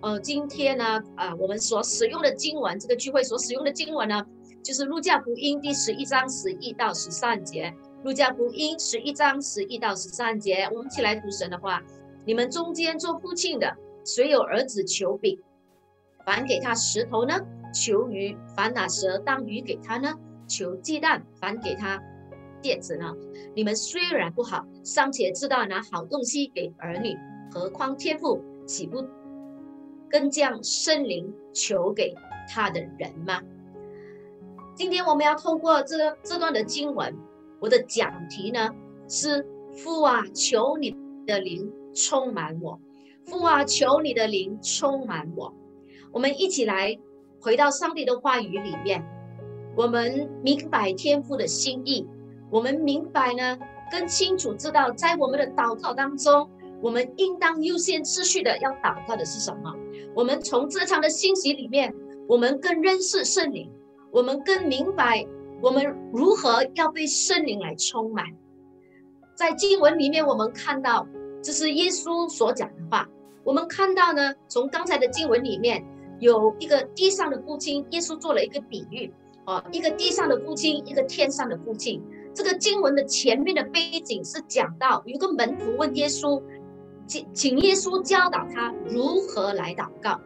呃，今天呢，啊，我们所使用的经文，这个聚会所使用的经文呢，就是路加福音第十一章十一到十三节。路加福音十一章十一到十三节，我们一起来读神的话。你们中间做父亲的，谁有儿子求饼，反给他石头呢？求鱼，反拿蛇当鱼给他呢？求鸡蛋，反给他芥子呢？你们虽然不好，尚且知道拿好东西给儿女，何况天父岂不更将圣灵求给他的人吗？今天我们要透过这这段的经文，我的讲题呢是父啊，求你的灵充满我，父啊，求你的灵充满我。我们一起来。回到上帝的话语里面，我们明白天父的心意，我们明白呢，更清楚知道，在我们的祷告当中，我们应当优先次序的要祷告的是什么？我们从这场的信息里面，我们更认识圣灵，我们更明白我们如何要被圣灵来充满。在经文里面，我们看到这是耶稣所讲的话，我们看到呢，从刚才的经文里面。有一个地上的父亲，耶稣做了一个比喻，啊，一个地上的父亲，一个天上的父亲。这个经文的前面的背景是讲到，有个门徒问耶稣，请请耶稣教导他如何来祷告。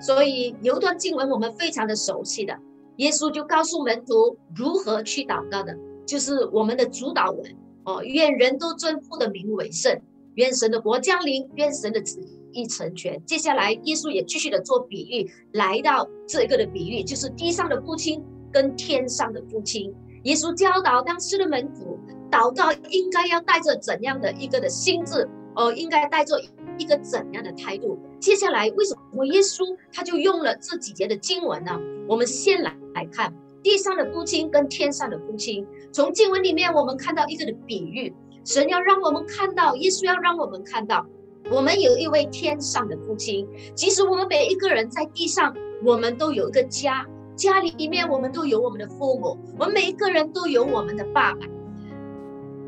所以有一段经文我们非常的熟悉的，耶稣就告诉门徒如何去祷告的，就是我们的主导文，哦，愿人都尊父的名为圣，愿神的国降临，愿神的旨意。成全。接下来，耶稣也继续的做比喻，来到这个的比喻，就是地上的父亲跟天上的父亲。耶稣教导当时的门徒，祷告应该要带着怎样的一个的心智，呃，应该带着一个怎样的态度。接下来，为什么耶稣他就用了这几节的经文呢？我们先来来看地上的父亲跟天上的父亲。从经文里面，我们看到一个的比喻，神要让我们看到，耶稣要让我们看到。我们有一位天上的父亲，其实我们每一个人在地上，我们都有一个家，家里面我们都有我们的父母，我们每一个人都有我们的爸爸。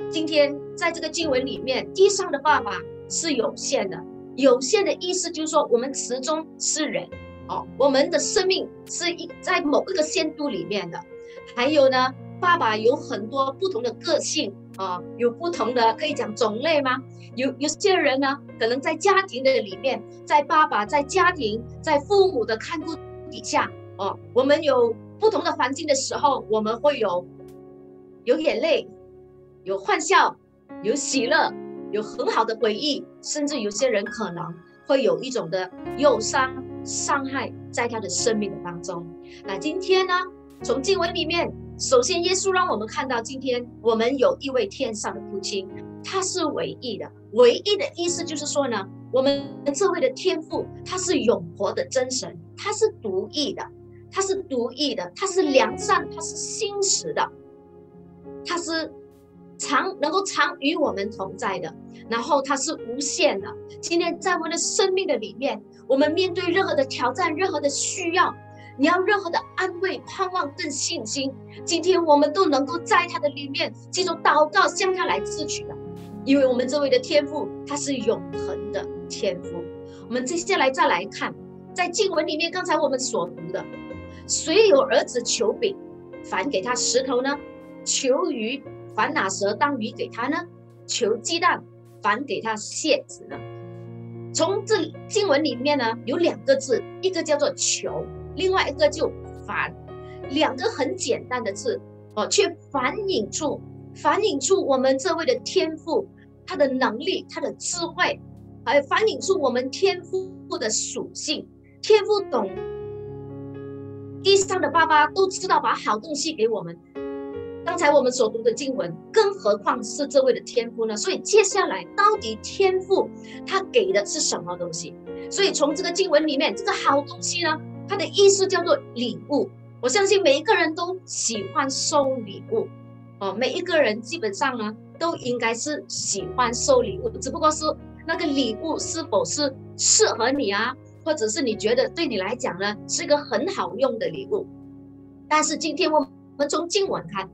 今天在这个经文里面，地上的爸爸是有限的，有限的意思就是说，我们始终是人哦，我们的生命是一在某一个限度里面的。还有呢，爸爸有很多不同的个性啊，有不同的可以讲种类吗？有有些人呢，可能在家庭的里面，在爸爸在家庭在父母的看顾底下哦，我们有不同的环境的时候，我们会有有眼泪，有欢笑，有喜乐，有很好的回忆，甚至有些人可能会有一种的忧伤伤害在他的生命的当中。那今天呢，从经文里面，首先耶稣让我们看到，今天我们有一位天上的父亲。他是唯一的，唯一的意思就是说呢，我们这位的天赋，他是永活的真神，他是独一的，他是独一的，他是良善，他是心实的，他是常能够常与我们同在的，然后他是无限的。今天在我们的生命的里面，我们面对任何的挑战，任何的需要。你要任何的安慰、盼望、更信心，今天我们都能够在他的里面记住祷告，向他来支取的，因为我们这位的天赋他是永恒的天赋。我们接下来再来看，在经文里面，刚才我们所读的，谁有儿子求饼，反给他石头呢？求鱼，反拿蛇当鱼给他呢？求鸡蛋，反给他蟹子呢？从这经文里面呢，有两个字，一个叫做求。另外一个就反，两个很简单的字哦，却反映出反映出我们这位的天赋，他的能力，他的智慧，还反映出我们天赋的属性。天赋懂，地上的爸爸都知道把好东西给我们。刚才我们所读的经文，更何况是这位的天赋呢？所以接下来到底天赋他给的是什么东西？所以从这个经文里面，这个好东西呢？它的意思叫做礼物，我相信每一个人都喜欢收礼物，哦，每一个人基本上呢都应该是喜欢收礼物，只不过是那个礼物是否是适合你啊，或者是你觉得对你来讲呢是一个很好用的礼物。但是今天我们从经文看，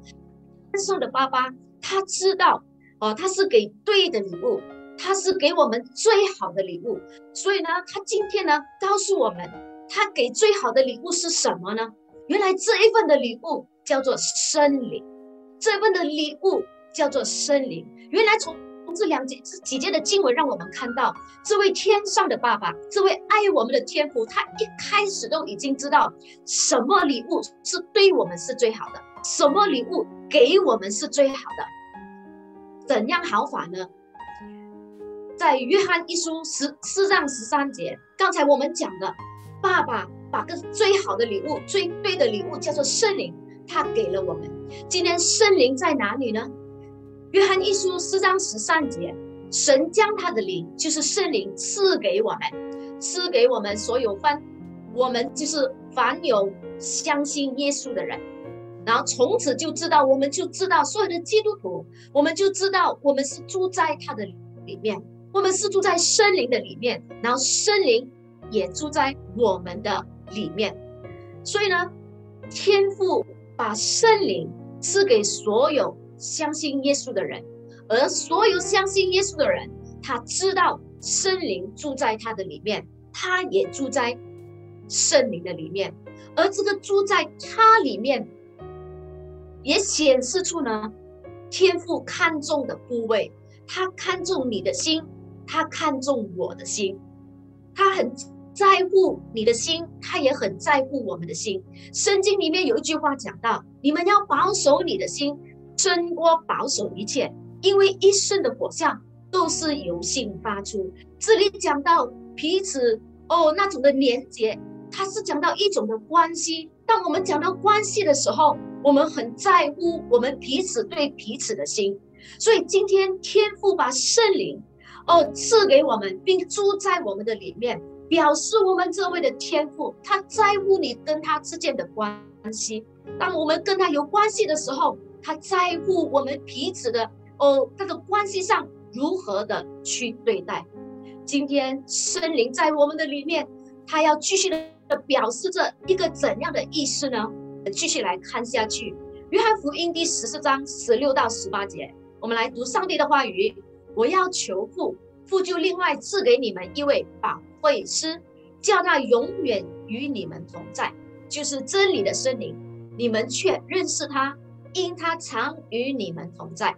天上的爸爸他知道，哦，他是给对的礼物，他是给我们最好的礼物。所以呢，他今天呢告诉我们，他给最好的礼物是什么呢？原来这一份的礼物叫做生灵，这份的礼物叫做生灵。原来从这两节这几节的经文，让我们看到这位天上的爸爸，这位爱我们的天父，他一开始都已经知道什么礼物是对我们是最好的，什么礼物给我们是最好的。怎样好法呢？在约翰一书十四章十三节，刚才我们讲的，爸爸把个最好的礼物、最对的礼物叫做圣灵，他给了我们。今天圣灵在哪里呢？约翰一书四章十三节，神将他的灵，就是圣灵赐给我们，赐给我们所有凡，我们就是凡有相信耶稣的人，然后从此就知道，我们就知道所有的基督徒，我们就知道我们是住在他的里面，我们是住在圣灵的里面，然后圣灵也住在我们的里面，所以呢，天父把圣灵赐给所有。相信耶稣的人，而所有相信耶稣的人，他知道圣灵住在他的里面，他也住在圣灵的里面，而这个住在他里面，也显示出呢，天父看重的部位，他看重你的心，他看重我的心，他很在乎你的心，他也很在乎我们的心。圣经里面有一句话讲到：你们要保守你的心。胜过保守一切，因为一生的果效都是由心发出。这里讲到彼此哦那种的连接，它是讲到一种的关系。当我们讲到关系的时候，我们很在乎我们彼此对彼此的心。所以今天天父把圣灵哦赐给我们，并住在我们的里面，表示我们这位的天父他在乎你跟他之间的关系。当我们跟他有关系的时候。他在乎我们彼此的哦，这个关系上如何的去对待。今天圣灵在我们的里面，他要继续的表示着一个怎样的意思呢？继续来看下去，约翰福音第十四章十六到十八节，我们来读上帝的话语。我要求父，父就另外赐给你们一位保惠师，叫他永远与你们同在，就是真理的圣灵，你们却认识他。因他常与你们同在，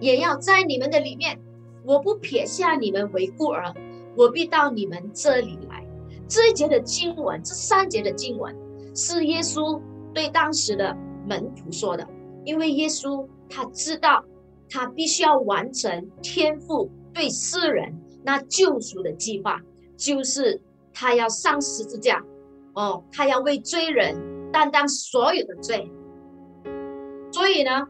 也要在你们的里面。我不撇下你们为孤儿，我必到你们这里来。这一节的经文，这三节的经文，是耶稣对当时的门徒说的。因为耶稣他知道，他必须要完成天父对世人那救赎的计划，就是他要上十字架，哦，他要为罪人担当所有的罪。所以呢，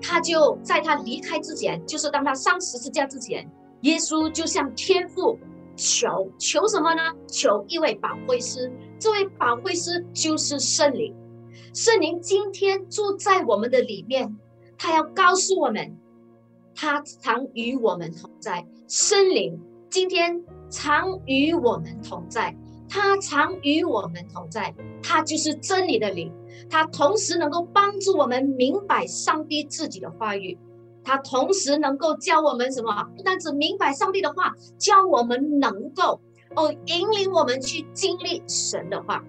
他就在他离开之前，就是当他上十字架之前，耶稣就向天父求求什么呢？求一位保惠师。这位保惠师就是圣灵。圣灵今天住在我们的里面，他要告诉我们，他常与我们同在。圣灵今天常与我们同在，他常与我们同在，他就是真理的灵。他同时能够帮助我们明白上帝自己的话语，他同时能够教我们什么？不单只明白上帝的话，教我们能够哦引领我们去经历神的话。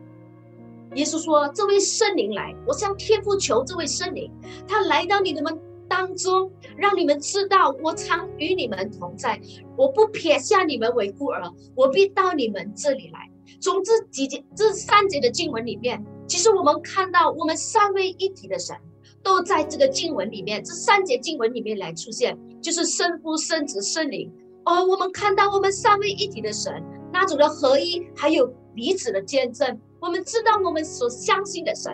耶稣说：“这位圣灵来，我向天父求这位圣灵，他来到你们当中，让你们知道我常与你们同在，我不撇下你们为孤儿，我必到你们这里来。”从这几节、这三节的经文里面。其实我们看到，我们三位一体的神都在这个经文里面，这三节经文里面来出现，就是圣父、圣子、圣灵。而我们看到我们三位一体的神那种的合一，还有彼此的见证。我们知道，我们所相信的神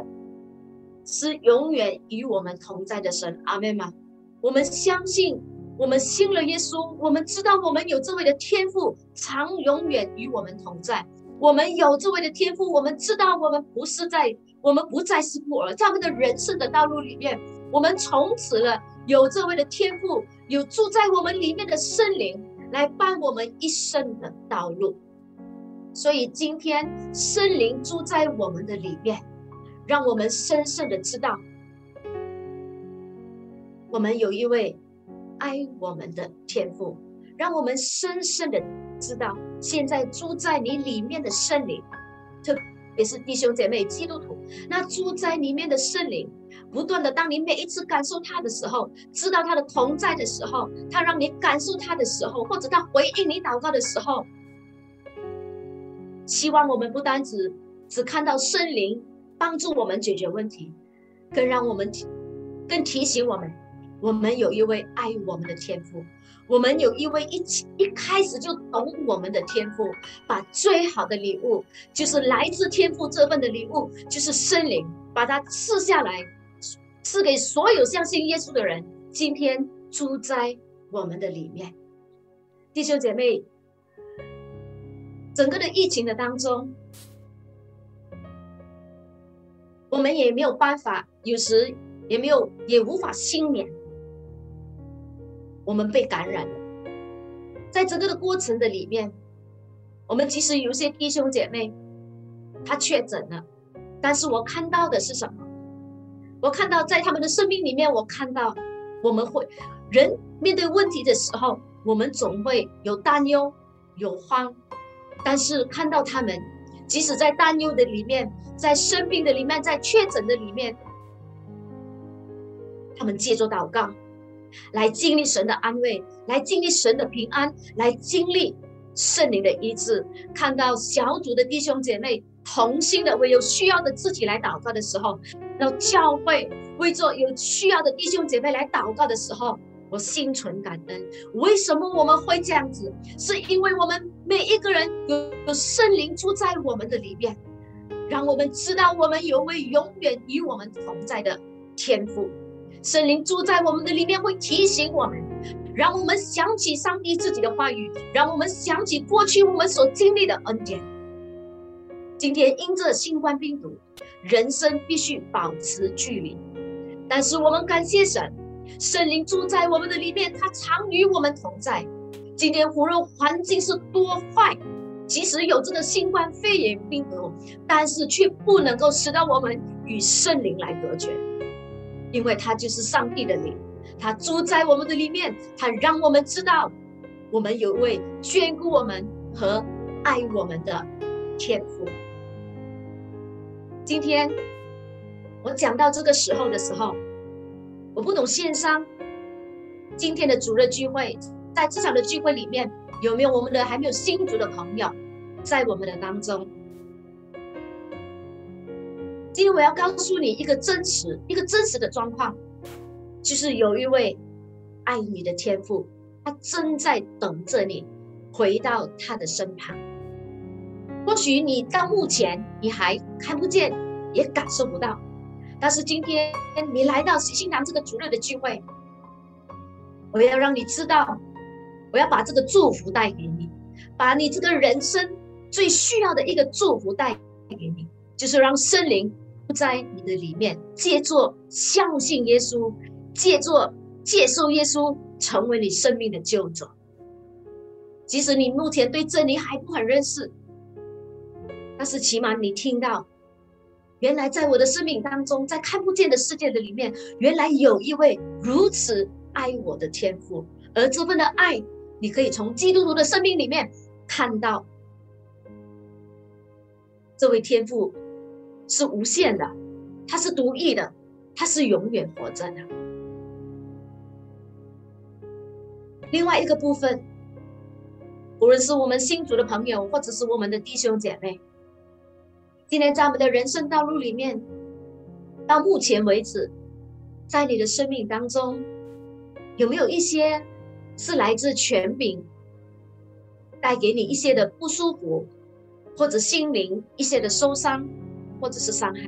是永远与我们同在的神。阿门吗？我们相信，我们信了耶稣，我们知道我们有这位的天赋，常永远与我们同在。我们有这位的天赋，我们知道我们不是在，我们不再是孤儿，在我们的人生的道路里面，我们从此了有这位的天赋，有住在我们里面的圣灵来伴我们一生的道路。所以今天圣灵住在我们的里面，让我们深深的知道，我们有一位爱我们的天赋，让我们深深的知道，现在住在你里面的圣灵，特别是弟兄姐妹基督徒，那住在里面的圣灵，不断的，当你每一次感受他的时候，知道他的同在的时候，他让你感受他的时候，或者他回应你祷告的时候，希望我们不单只只看到圣灵帮助我们解决问题，更让我们更提醒我们，我们有一位爱我们的天父。我们有一位一起一开始就懂我们的天赋，把最好的礼物，就是来自天赋这份的礼物，就是圣灵，把它赐下来，赐给所有相信耶稣的人。今天住在我们的里面，弟兄姐妹，整个的疫情的当中，我们也没有办法，有时也没有，也无法幸免。我们被感染了，在整个的过程的里面，我们其实有些弟兄姐妹他确诊了，但是我看到的是什么？我看到在他们的生命里面，我看到我们会人面对问题的时候，我们总会有担忧、有慌，但是看到他们，即使在担忧的里面，在生病的里面，在确诊的里面，他们借着祷告。来经历神的安慰，来经历神的平安，来经历圣灵的医治。看到小组的弟兄姐妹同心的为有需要的自己来祷告的时候，到教会为做有需要的弟兄姐妹来祷告的时候，我心存感恩。为什么我们会这样子？是因为我们每一个人有有圣灵住在我们的里面，让我们知道我们有位永远与我们同在的天父。圣灵住在我们的里面，会提醒我们，让我们想起上帝自己的话语，让我们想起过去我们所经历的恩典。今天因着新冠病毒，人生必须保持距离，但是我们感谢神，圣灵住在我们的里面，他常与我们同在。今天无论环境是多坏，即使有这个新冠肺炎病毒，但是却不能够使到我们与圣灵来隔绝。因为他就是上帝的灵，他住在我们的里面，他让我们知道，我们有一位眷顾我们和爱我们的天父。今天我讲到这个时候的时候，我不懂线上今天的主日聚会，在这场的聚会里面有没有我们的还没有新主的朋友在我们的当中？今天我要告诉你一个真实、一个真实的状况，就是有一位爱你的天父，他正在等着你回到他的身旁。或许你到目前你还看不见，也感受不到，但是今天你来到喜信堂这个主日的聚会，我要让你知道，我要把这个祝福带给你，把你这个人生最需要的一个祝福带给你，就是让圣灵。在你的里面，借助相信耶稣，借助接受耶稣，成为你生命的救主。即使你目前对真理还不很认识，但是起码你听到，原来在我的生命当中，在看不见的世界的里面，原来有一位如此爱我的天赋，而这份的爱，你可以从基督徒的生命里面看到这位天赋。是无限的，他是独一的，他是永远活着的。另外一个部分，无论是我们新主的朋友，或者是我们的弟兄姐妹，今天在我们的人生道路里面，到目前为止，在你的生命当中，有没有一些是来自权柄带给你一些的不舒服，或者心灵一些的受伤？或者是伤害，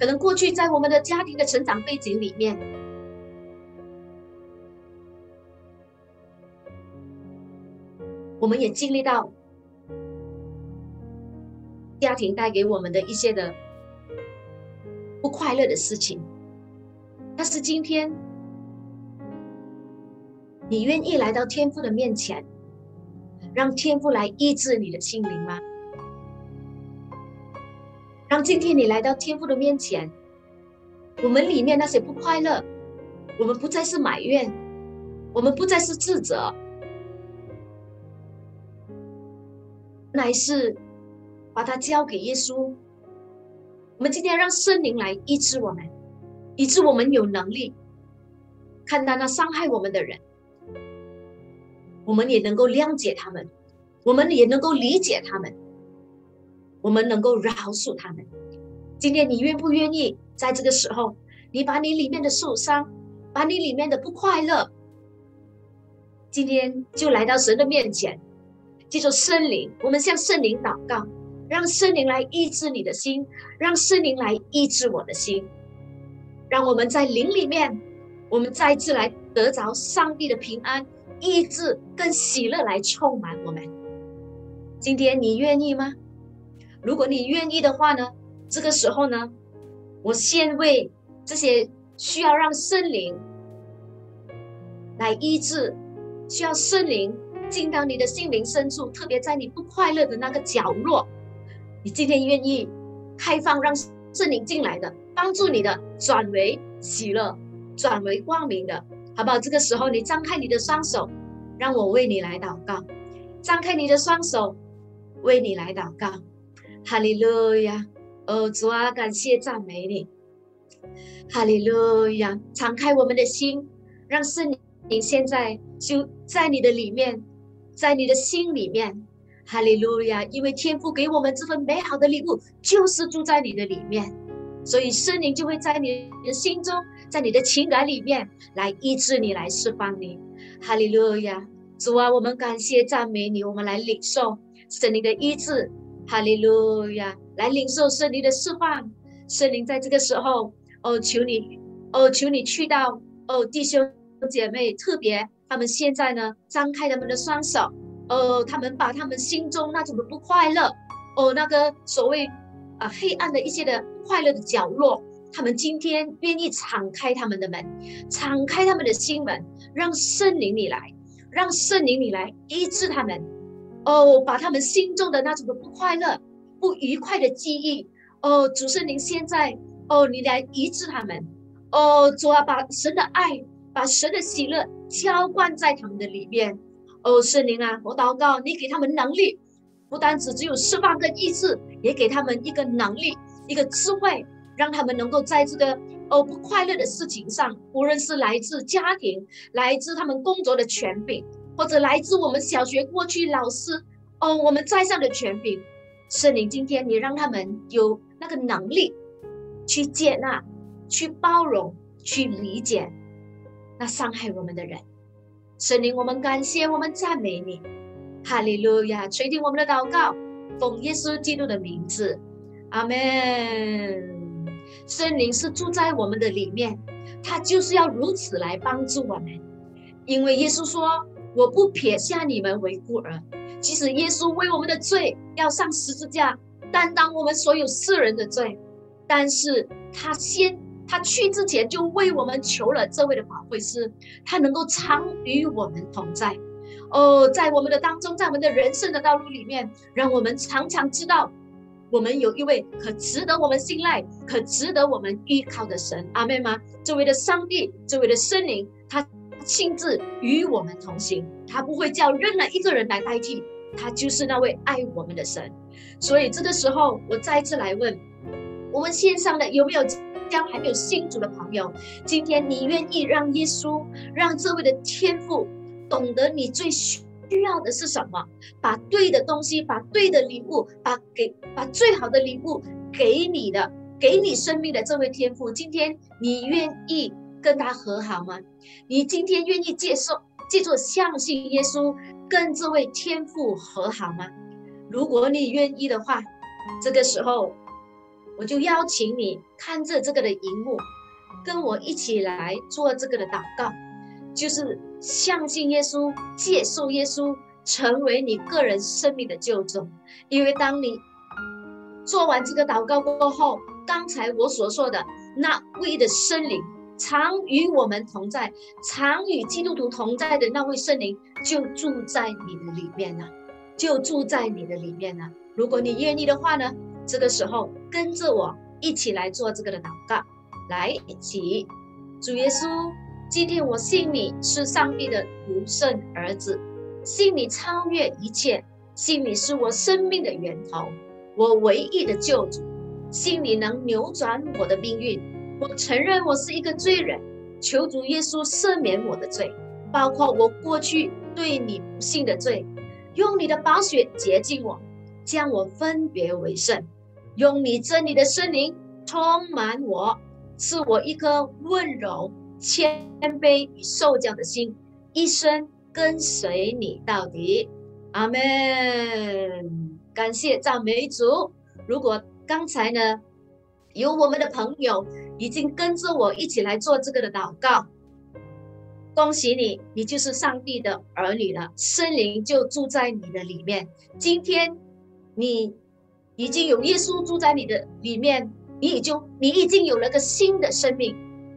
可能过去在我们的家庭的成长背景里面，我们也经历到家庭带给我们的一些的不快乐的事情，但是今天，你愿意来到天父的面前？让天父来医治你的心灵吗？让今天你来到天父的面前，我们里面那些不快乐、我们不再是埋怨，我们不再是自责，乃是把它交给耶稣。我们今天让圣灵来医治我们，医治我们有能力看到那伤害我们的人，我们也能够谅解他们，我们也能够理解他们，我们能够饶恕他们。今天你愿不愿意在这个时候，你把你里面的受伤，把你里面的不快乐，今天就来到神的面前，记住圣灵，我们向圣灵祷告。让圣灵来医治你的心，让圣灵来医治我的心，让我们在灵里面，我们再次来得着上帝的平安、医治跟喜乐来充满我们。今天你愿意吗？如果你愿意的话呢？这个时候呢，我先为这些需要让圣灵来医治、需要圣灵进到你的心灵深处，特别在你不快乐的那个角落。你今天愿意开放让圣灵进来的，帮助你的转为喜乐，转为光明的，好不好？这个时候，你张开你的双手，让我为你来祷告。张开你的双手，为你来祷告。哈利路亚！哦，主啊，感谢赞美你。哈利路亚！敞开我们的心，让圣灵现在就在你的里面，在你的心里面。哈利路亚！因为天父给我们这份美好的礼物，就是住在你的里面，所以圣灵就会在你的心中，在你的情感里面来医治你，来释放你。哈利路亚！主啊，我们感谢赞美你，我们来领受圣灵的医治。哈利路亚！来领受圣灵的释放。圣灵在这个时候，哦，求你，哦，求你去到，哦，弟兄姐妹，特别他们现在呢，张开他们的双手。呃，他们把他们心中那种的不快乐，哦，那个所谓啊黑暗的一些的快乐的角落，他们今天愿意敞开他们的门，敞开他们的心门，让圣灵你来，让圣灵你来医治他们，哦，把他们心中的那种的不快乐、不愉快的记忆，哦，主圣灵现在，哦，你来医治他们，哦，主啊，把神的爱，把神的喜乐浇灌在他们的里面。哦，圣灵啊，我祷告，你给他们能力，不单只只有释放跟意志，也给他们一个能力，一个智慧，让他们能够在这个哦不快乐的事情上，无论是来自家庭，来自他们工作的权柄，或者来自我们小学过去老师哦我们在上的权柄，圣灵今天你让他们有那个能力去接纳、去包容、去理解那伤害我们的人。神灵，我们感谢，我们赞美你，哈利路亚！垂听我们的祷告，奉耶稣基督的名字，阿门。圣灵是住在我们的里面，他就是要如此来帮助我们，因为耶稣说：“我不撇下你们为孤儿。”即使耶稣为我们的罪要上十字架，担当我们所有世人的罪，但是他先。他去之前就为我们求了这位的宝贵师，他能够常与我们同在，哦，在我们的当中，在我们的人生的道路里面，让我们常常知道，我们有一位可值得我们信赖、可值得我们依靠的神。阿妹吗？这位的上帝，这位的圣灵，他亲自与我们同行，他不会叫任何一个人来代替，他就是那位爱我们的神。所以这个时候，我再次来问，我们线上的有没有？将还没有信主的朋友，今天你愿意让耶稣，让这位的天父懂得你最需要的是什么？把对的东西，把对的礼物，把给把最好的礼物给你的，给你生命的这位天父，今天你愿意跟他和好吗？你今天愿意接受，记住相信耶稣，跟这位天父和好吗？如果你愿意的话，这个时候。我就邀请你看着这个的荧幕，跟我一起来做这个的祷告，就是相信耶稣，接受耶稣，成为你个人生命的救主。因为当你做完这个祷告过后，刚才我所说的那位的圣灵，常与我们同在，常与基督徒同在的那位圣灵，就住在你的里面了，就住在你的里面了。如果你愿意的话呢？这个时候，跟着我一起来做这个的祷告，来一起，主耶稣，今天我信你是上帝的独生儿子，信你超越一切，信你是我生命的源头，我唯一的救主，信你能扭转我的命运。我承认我是一个罪人，求主耶稣赦免我的罪，包括我过去对你不信的罪，用你的宝血洁净我，将我分别为圣，用你真理的圣灵充满我，赐我一颗温柔。谦卑与受教的心，一生跟随你到底。阿门。感谢赞美主。如果刚才呢，有我们的朋友已经跟着我一起来做这个的祷告，恭喜你，你就是上帝的儿女了，圣灵就住在你的里面。今天你已经有耶稣住在你的里面，你已经你已经有了个新的生命。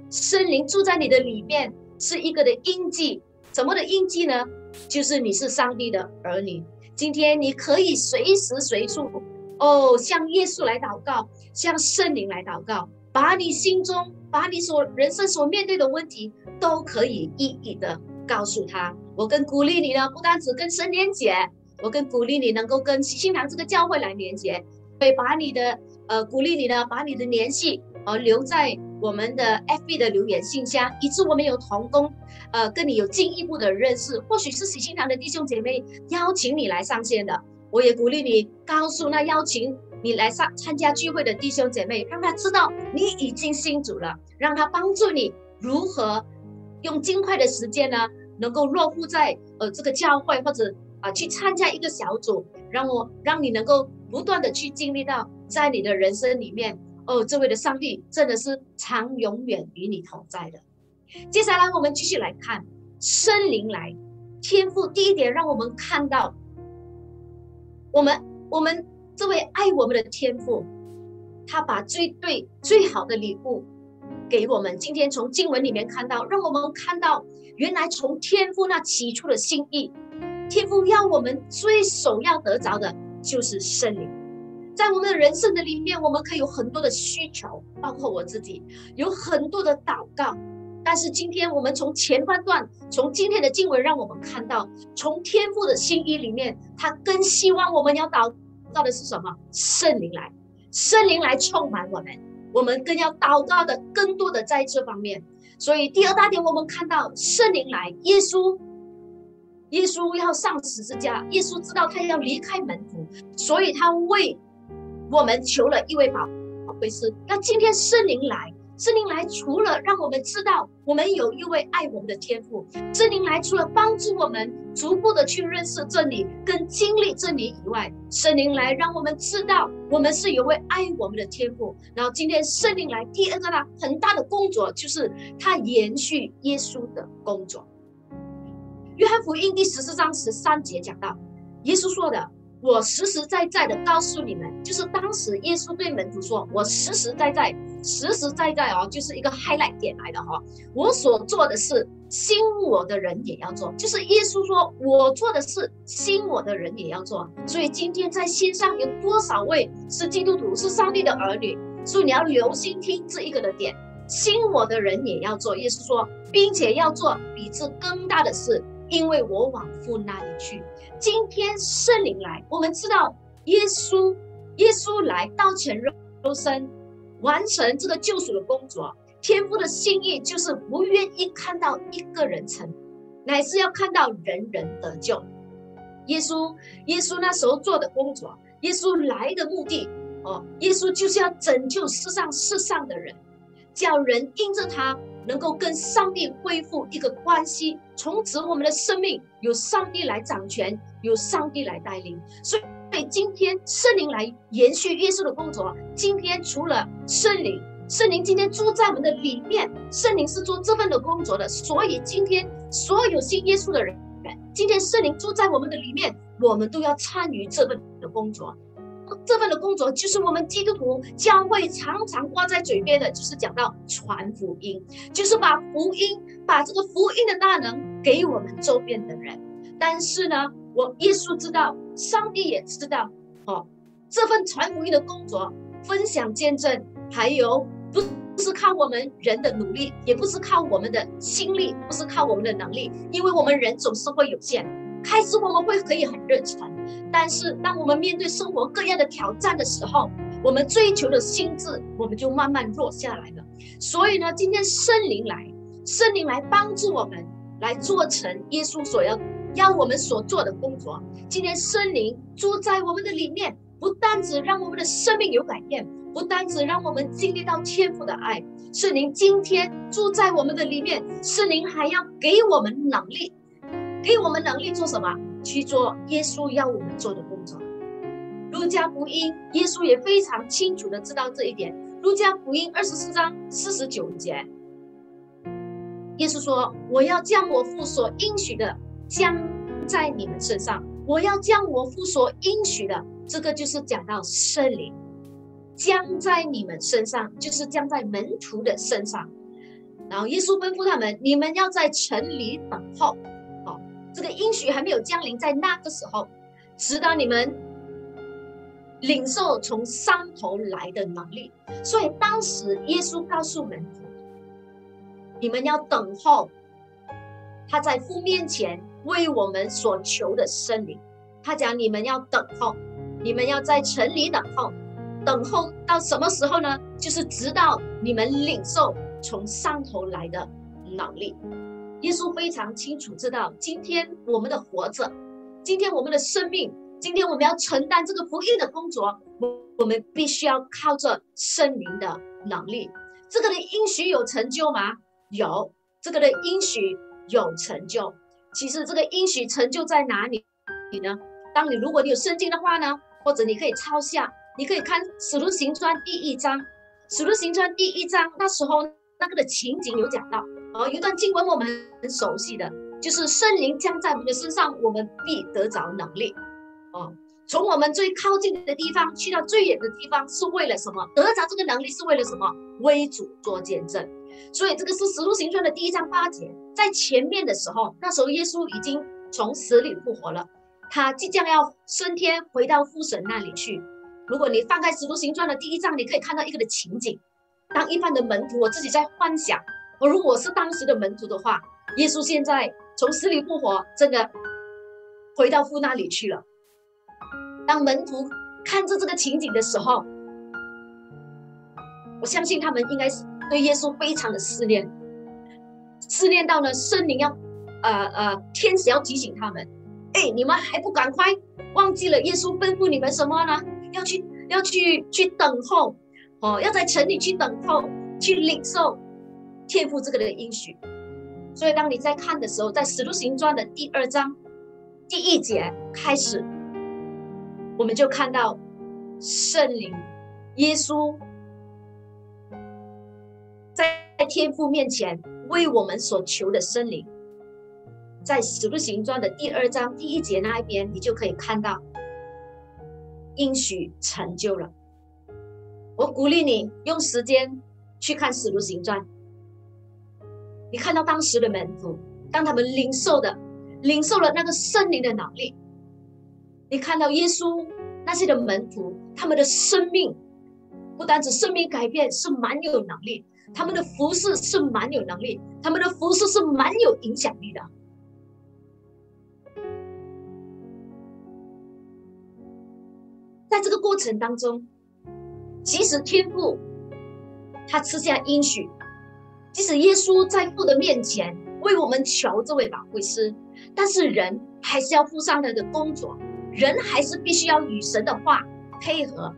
圣灵住在你的里面，是一个的印记。怎么的印记呢？就是你是上帝的儿女。今天你可以随时随处哦，向耶稣来祷告，向圣灵来祷告，把你心中、把你所人生所面对的问题，都可以一一的告诉他。我更鼓励你呢，不单只跟神连结，我更鼓励你能够跟喜新堂这个教会来连接，会把你的呃鼓励你呢，把你的联系呃留在。我们的 FB 的留言信箱，以致我们有同工，呃，跟你有进一步的认识，或许是喜心堂的弟兄姐妹邀请你来上线的，我也鼓励你告诉那邀请你来上参加聚会的弟兄姐妹，让他知道你已经信主了，让他帮助你如何用尽快的时间呢，能够落户在呃这个教会或者啊去参加一个小组，让我让你能够不断的去经历到在你的人生里面。哦，这位的上帝真的是常永远与你同在的。接下来我们继续来看生灵来天赋。第一点，让我们看到我们我们这位爱我们的天赋，他把最对最好的礼物给我们。今天从经文里面看到，让我们看到原来从天赋那起初的心意，天赋要我们最首要得着的就是圣灵。在我们的人生的里面，我们可以有很多的需求，包括我自己有很多的祷告。但是今天我们从前半段，从今天的经文，让我们看到，从天父的心意里面，他更希望我们要祷告的是什么？圣灵来，圣灵来充满我们，我们更要祷告的更多的在这方面。所以第二大点，我们看到圣灵来，耶稣，耶稣要上十字架，耶稣知道他要离开门徒，所以他为。我们求了一位宝宝贵师，那今天圣灵来，圣灵来除了让我们知道我们有一位爱我们的天赋，圣灵来除了帮助我们逐步的去认识真理跟经历真理以外，圣灵来让我们知道我们是有位爱我们的天赋。然后今天圣灵来第二个呢，很大的工作就是他延续耶稣的工作。约翰福音第十四章十三节讲到，耶稣说的。我实实在在的告诉你们，就是当时耶稣对门徒说：“我实实在在，实实在在哦，就是一个 highlight 点来的哈。我所做的事，信我的人也要做。就是耶稣说我做的事，信我的人也要做。所以今天在线上有多少位是基督徒，是上帝的儿女？所以你要留心听这一个的点，信我的人也要做。耶稣说，并且要做比这更大的事，因为我往父那里去。今天圣灵来，我们知道耶稣，耶稣来道成肉身，完成这个救赎的工作。天父的心意就是不愿意看到一个人成，乃是要看到人人得救。耶稣，耶稣那时候做的工作，耶稣来的目的，哦，耶稣就是要拯救世上世上的人，叫人因着他。能够跟上帝恢复一个关系，从此我们的生命有上帝来掌权，有上帝来带领。所以今天圣灵来延续耶稣的工作。今天除了圣灵，圣灵今天住在我们的里面，圣灵是做这份的工作的。所以今天所有信耶稣的人，今天圣灵住在我们的里面，我们都要参与这份的工作。这份的工作就是我们基督徒教会常常挂在嘴边的，就是讲到传福音，就是把福音、把这个福音的大能给我们周边的人。但是呢，我耶稣知道，上帝也知道，哦，这份传福音的工作、分享见证，还有不是靠我们人的努力，也不是靠我们的心力，不是靠我们的能力，因为我们人总是会有限。开始我们会可以很热忱，但是当我们面对生活各样的挑战的时候，我们追求的心智我们就慢慢弱下来了。所以呢，今天圣灵来，圣灵来帮助我们来做成耶稣所要要我们所做的工作。今天圣灵住在我们的里面，不单只让我们的生命有改变。不单只让我们经历到天父的爱，是您今天住在我们的里面，是您还要给我们能力，给我们能力做什么？去做耶稣要我们做的工作。路加福音，耶稣也非常清楚的知道这一点。路加福音二十四章四十九节，耶稣说：“我要将我父所应许的将在你们身上，我要将我父所应许的，这个就是讲到圣灵。”将在你们身上，就是将在门徒的身上。然后耶稣吩咐他们：“你们要在城里等候。”这个应许还没有降临，在那个时候，直到你们领受从上头来的能力。所以当时耶稣告诉门徒：“你们要等候他在父面前为我们所求的圣灵。”他讲：“你们要等候，你们要在城里等候。”等候到什么时候呢？就是直到你们领受从上头来的能力。耶稣非常清楚知道，今天我们的活着，今天我们的生命，今天我们要承担这个福音的工作，我们必须要靠着圣灵的能力。这个的应许有成就吗？有，这个的应许有成就。其实这个应许成就在哪里你呢？当你如果你有圣经的话呢，或者你可以抄下。你可以看《使徒行传》第一章，《使徒行传》第一章那时候那个的情景有讲到，哦，一段经文我们很熟悉的，就是圣灵降在我们的身上，我们必得着能力。哦，从我们最靠近的地方去到最远的地方，是为了什么？得着这个能力是为了什么？为主做见证。所以这个是《使徒行传》的第一章八节，在前面的时候，那时候耶稣已经从死里复活了，他即将要升天，回到父神那里去。如果你翻开《使徒行传》的第一章，你可以看到一个的情景。当一般的门徒，我自己在幻想，我如果是当时的门徒的话，耶稣现在从死里复活，真的回到父那里去了。当门徒看着这个情景的时候，我相信他们应该是对耶稣非常的思念，思念到呢圣灵要，呃呃，天使要提醒他们，哎，你们还不赶快忘记了耶稣吩咐你们什么呢？要去，要去，去等候，哦，要在城里去等候，去领受天赋这个的应许。所以，当你在看的时候，在《使徒行传》的第二章第一节开始，我们就看到圣灵耶稣在天赋面前为我们所求的圣灵，在《使徒行传》的第二章第一节那一边，你就可以看到。应许成就了，我鼓励你用时间去看《使徒行传》。你看到当时的门徒，当他们领受的、领受了那个圣灵的能力，你看到耶稣那些的门徒，他们的生命不单指生命改变，是蛮有能力；他们的服饰是蛮有能力，他们的服饰是蛮有影响力的。在这个过程当中，即使天父他赐下应许，即使耶稣在父的面前为我们求这位宝贵师，但是人还是要负上他的工作，人还是必须要与神的话配合，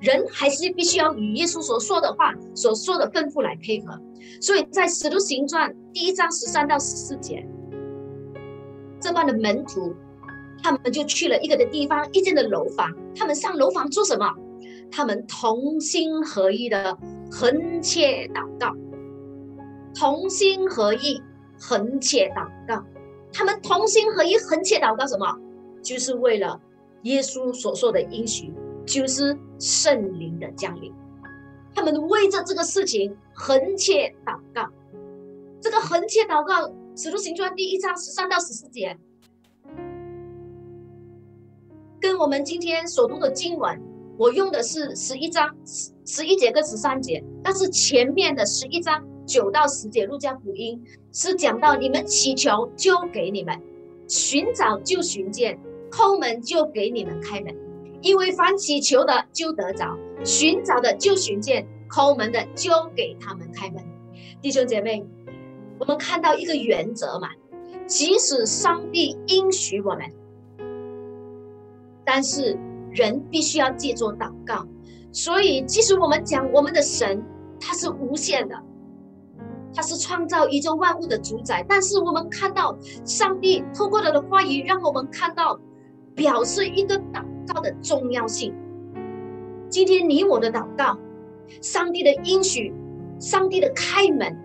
人还是必须要与耶稣所说的话所说的吩咐来配合。所以在使徒行传第一章十三到十四节，这帮的门徒。他们就去了一个的地方，一间的楼房。他们上楼房做什么？他们同心合一的横切祷告，同心合意横切祷告。他们同心合意横切祷告什么？就是为了耶稣所说的应许，就是圣灵的降临。他们为着这个事情横切祷告。这个横切祷告，《使徒行传》第一章十三到十四节。跟我们今天所读的经文，我用的是十一章十十一节跟十三节，但是前面的十一章九到十节路加福音是讲到你们祈求就给你们，寻找就寻见，叩门就给你们开门，因为凡祈求的就得着，寻找的就寻见，叩门的就给他们开门。弟兄姐妹，我们看到一个原则嘛，即使上帝应许我们，但是人必须要借助祷告。所以，即使我们讲我们的神他是无限的，他是创造宇宙万物的主宰，但是我们看到上帝透过他的话语，让我们看到表示一个祷告的重要性。今天你我的祷告，上帝的应许，上帝的开门，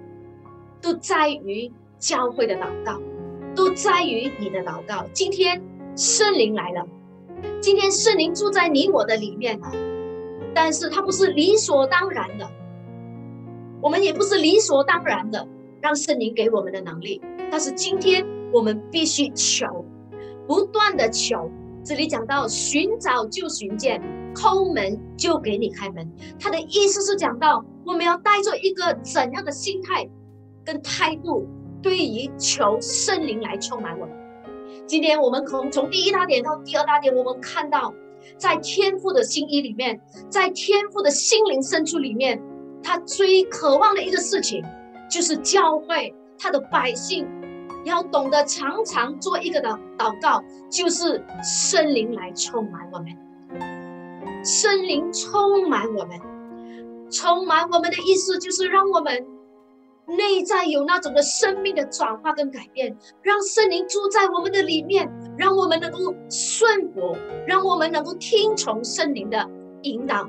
都在于教会的祷告，都在于你的祷告。今天圣灵来了，今天圣灵住在你我的里面了。但是它不是理所当然的，我们也不是理所当然的让圣灵给我们的能力。但是今天我们必须求，不断的求。这里讲到寻找就寻见，抠门就给你开门。他的意思是讲到我们要带着一个怎样的心态跟态度，对于求圣灵来充满我们。今天我们从从第一大点到第二大点，我们看到。在天父的心意里面，在天父的心灵深处里面，他最渴望的一个事情，就是教会他的百姓要懂得常常做一个的祷告，就是圣灵来充满我们，圣灵充满我们，充满我们的意思就是让我们。内在有那种的生命的转化跟改变，让圣灵住在我们的里面，让我们能够顺服，让我们能够听从圣灵的引导。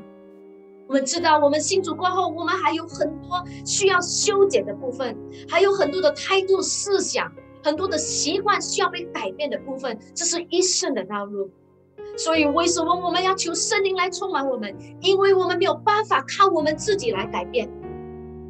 我们知道，我们信主过后，我们还有很多需要修剪的部分，还有很多的态度、思想、很多的习惯需要被改变的部分，这是一生的道路。所以，为什么我们要求圣灵来充满我们？因为我们没有办法靠我们自己来改变。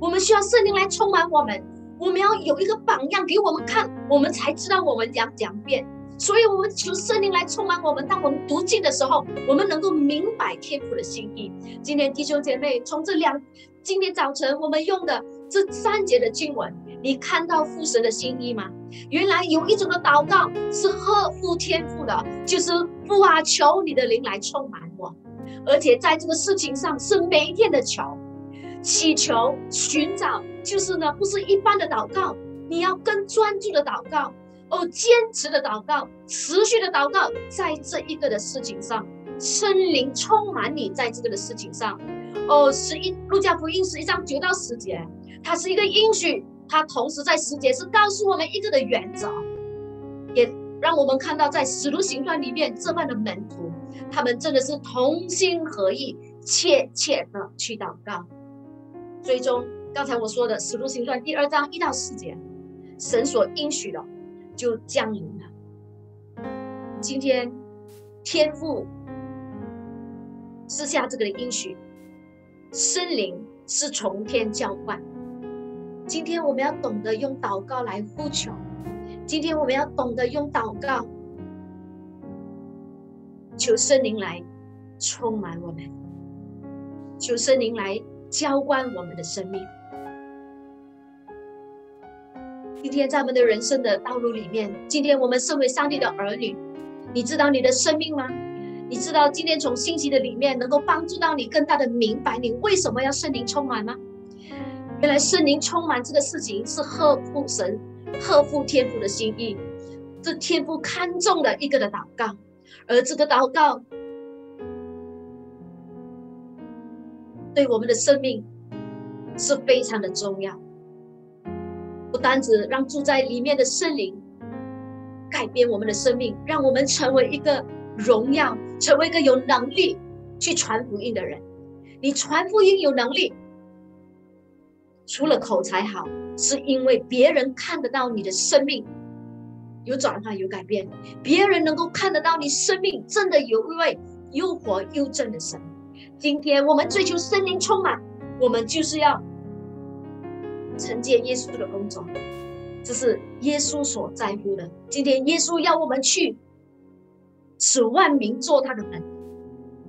我们需要圣灵来充满我们，我们要有一个榜样给我们看，我们才知道我们怎样变。所以，我们求圣灵来充满我们。当我们读经的时候，我们能够明白天父的心意。今天弟兄姐妹，从这两，今天早晨我们用的这三节的经文，你看到父神的心意吗？原来有一种的祷告是呵护天父的，就是父啊，求你的灵来充满我，而且在这个事情上是每一天的求。祈求、寻找，就是呢，不是一般的祷告，你要更专注的祷告，哦，坚持的祷告，持续的祷告，在这一个的事情上，圣灵充满你，在这个的事情上，哦，十一路加福音十一章九到十节，它是一个应许，它同时在十节是告诉我们一个的原则，也让我们看到在使徒行传里面这般的门徒，他们真的是同心合意，切切的去祷告。最终，刚才我说的《使徒行传》第二章一到四节，神所应许的就降临了。今天，天父赐下这个的应许，圣灵是从天浇灌。今天我们要懂得用祷告来呼求，今天我们要懂得用祷告求圣灵来充满我们，求圣灵来。浇灌我们的生命。今天在我们的人生的道路里面，今天我们身为上帝的儿女，你知道你的生命吗？你知道今天从信息的里面能够帮助到你更大的明白你为什么要圣灵充满吗？原来圣灵充满这个事情是合乎神、合乎天父的心意，这天父看重的一个的祷告，而这个祷告。对我们的生命是非常的重要，不单只让住在里面的圣灵改变我们的生命，让我们成为一个荣耀、成为一个有能力去传福音的人。你传福音有能力，除了口才好，是因为别人看得到你的生命有转化、有改变，别人能够看得到你生命真的有一位又活又正的神。今天我们追求圣灵充满，我们就是要承接耶稣的工作，这是耶稣所在乎的。今天耶稣要我们去使万民做他的门，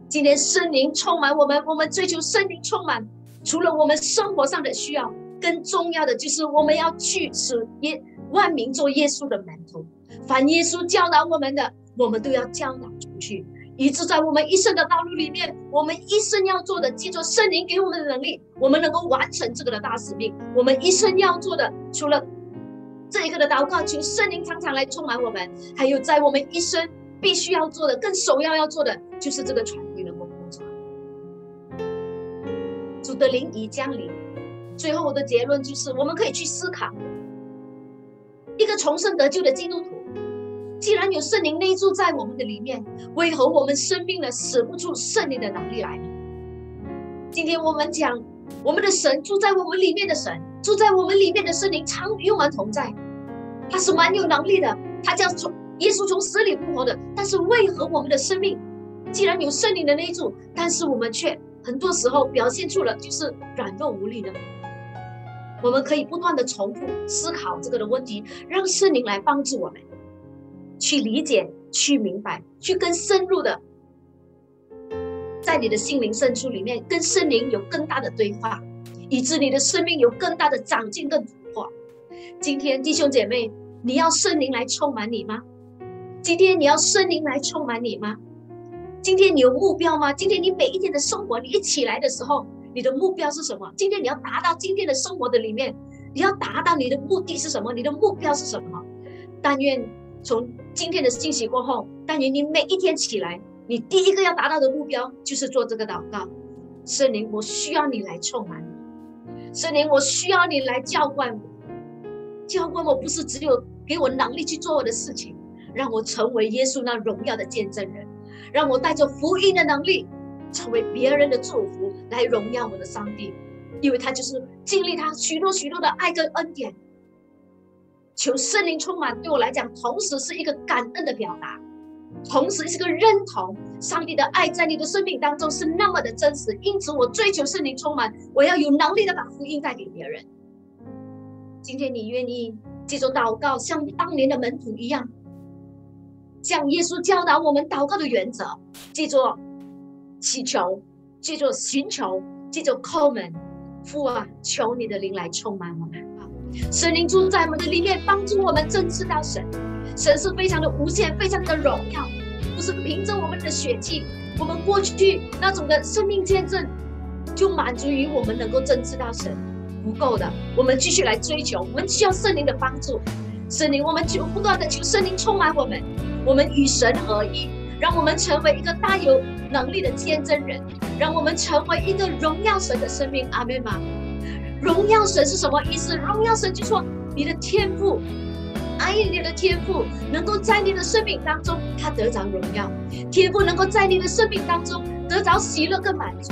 今天圣灵充满我们，我们追求圣灵充满。除了我们生活上的需要，更重要的就是我们要去使耶万民做耶稣的门徒。凡耶稣教导我们的，我们都要教导出去。以致在我们一生的道路里面，我们一生要做的，记住圣灵给我们的能力，我们能够完成这个的大使命。我们一生要做的，除了这一个的祷告，求圣灵常常来充满我们，还有在我们一生必须要做的，更首要要做的，就是这个传福的工作。主的灵已降临。最后我的结论就是，我们可以去思考，一个重生得救的基督徒。既然有圣灵内住在我们的里面，为何我们生病了使不出圣灵的能力来呢？今天我们讲，我们的神住在我们里面的神，住在我们里面的圣灵常与我们同在，他是蛮有能力的，他将从耶稣从死里复活的。但是为何我们的生命，既然有圣灵的内住，但是我们却很多时候表现出了就是软弱无力呢？我们可以不断的重复思考这个的问题，让圣灵来帮助我们。去理解、去明白、去更深入的，在你的心灵深处里面，跟圣灵有更大的对话，以致你的生命有更大的长进、更突破。今天弟兄姐妹，你要圣灵来充满你吗？今天你要圣灵来充满你吗？今天你有目标吗？今天你每一天的生活，你一起来的时候，你的目标是什么？今天你要达到今天的生活的里面，你要达到你的目的是什么？你的目标是什么？但愿从。今天的信息过后，但愿你每一天起来，你第一个要达到的目标就是做这个祷告。圣灵，我需要你来充满我。圣灵，我需要你来教灌我。教灌我不是只有给我能力去做我的事情，让我成为耶稣那荣耀的见证人，让我带着福音的能力，成为别人的祝福，来荣耀我的上帝，因为他就是经历他许多许多的爱跟恩典。求圣灵充满，对我来讲，同时是一个感恩的表达，同时是个认同上帝的爱在你的生命当中是那么的真实。因此，我追求圣灵充满，我要有能力的把福音带给别人。今天你愿意接受祷告，像当年的门徒一样，像耶稣教导我们祷告的原则，记住祈求，记住寻求，记住叩门，父啊，求你的灵来充满我们。神灵住在我们的里面，帮助我们真知道神。神是非常的无限，非常的荣耀，不是凭着我们的血气，我们过去那种的生命见证，就满足于我们能够真知道神，不够的。我们继续来追求，我们需要圣灵的帮助。圣灵，我们就不断的求圣灵充满我们，我们与神合一，让我们成为一个大有能力的见证人，让我们成为一个荣耀神的生命。阿门吗？荣耀神是什么意思？荣耀神就说你的天赋，爱你的天赋能够在你的生命当中，他得着荣耀。天赋能够在你的生命当中得着喜乐跟满足，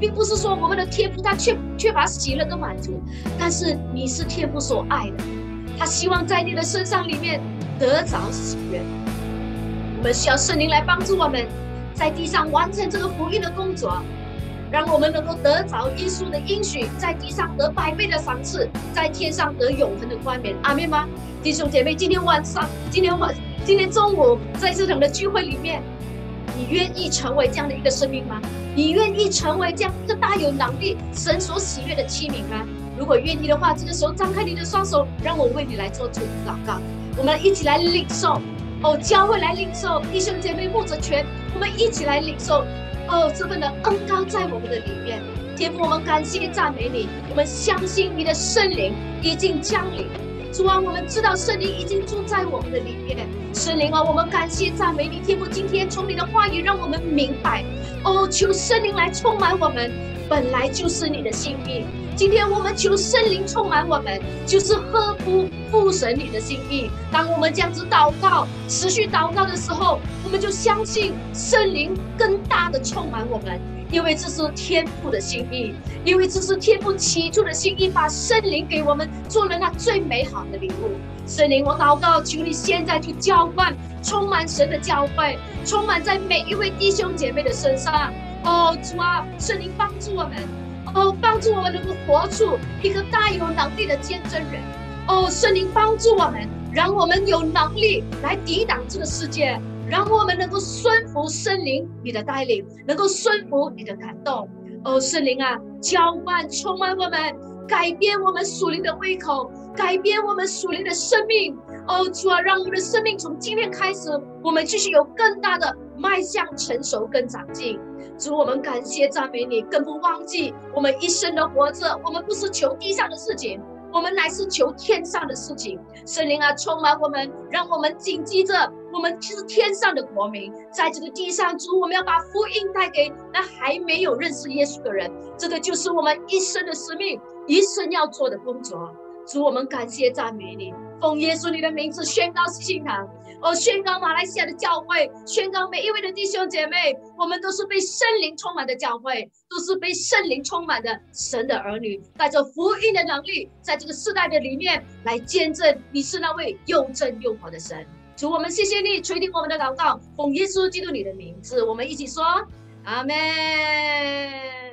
并不是说我们的天赋他缺缺乏喜乐跟满足，但是你是天赋所爱的，他希望在你的身上里面得着喜悦。我们需要圣灵来帮助我们，在地上完成这个福音的工作。让我们能够得着耶稣的应许，在地上得百倍的赏赐，在天上得永恒的冠冕。阿门吗？弟兄姐妹，今天晚上、今天晚、今天中午，在这场的聚会里面，你愿意成为这样的一个生命吗？你愿意成为这样一个大有能力、神所喜悦的器皿吗？如果愿意的话，这个时候张开你的双手，让我为你来做主祷告。我们一起来领受哦，教会来领受，弟兄姐妹牧者权，我们一起来领受。哦，这份的恩高在我们的里面，天父，我们感谢赞美你，我们相信你的圣灵已经降临。主啊，我们知道圣灵已经住在我们的里面。圣灵啊，我们感谢赞美你，天父，今天从你的话语让我们明白，哦，求圣灵来充满我们，本来就是你的幸运。今天我们求圣灵充满我们，就是合乎父神你的心意。当我们这样子祷告、持续祷告的时候，我们就相信圣灵更大的充满我们，因为这是天父的心意，因为这是天父起初的心意，把圣灵给我们做了那最美好的礼物。圣灵，我祷告，求你现在去浇灌，充满神的教会，充满在每一位弟兄姐妹的身上。哦，主啊，圣灵帮助我们。哦，帮助我们能够活出一个大有能力的见证人。哦，圣灵帮助我们，让我们有能力来抵挡这个世界，让我们能够顺服圣灵你的带领，能够顺服你的感动。哦，圣灵啊，浇灌充满我们，改变我们属灵的胃口，改变我们属灵的生命。哦，主啊，让我们的生命从今天开始，我们继续有更大的迈向成熟跟长进。主，我们感谢赞美你，更不忘记我们一生的活着，我们不是求地上的事情。我们乃是求天上的事情，圣灵啊，充满我们，让我们谨记着，我们是天上的国民，在这个地上，主，我们要把福音带给那还没有认识耶稣的人，这个就是我们一生的使命，一生要做的工作。主，我们感谢赞美你，奉耶稣你的名字宣告信堂。哦，宣告马来西亚的教会，宣告每一位的弟兄姐妹，我们都是被圣灵充满的教会，都是被圣灵充满的神的儿女，带着福音的能力，在这个世代的里面来见证你是那位又真又活的神。主，我们谢谢你垂听我们的祷告，奉耶稣基督你的名字，我们一起说阿门。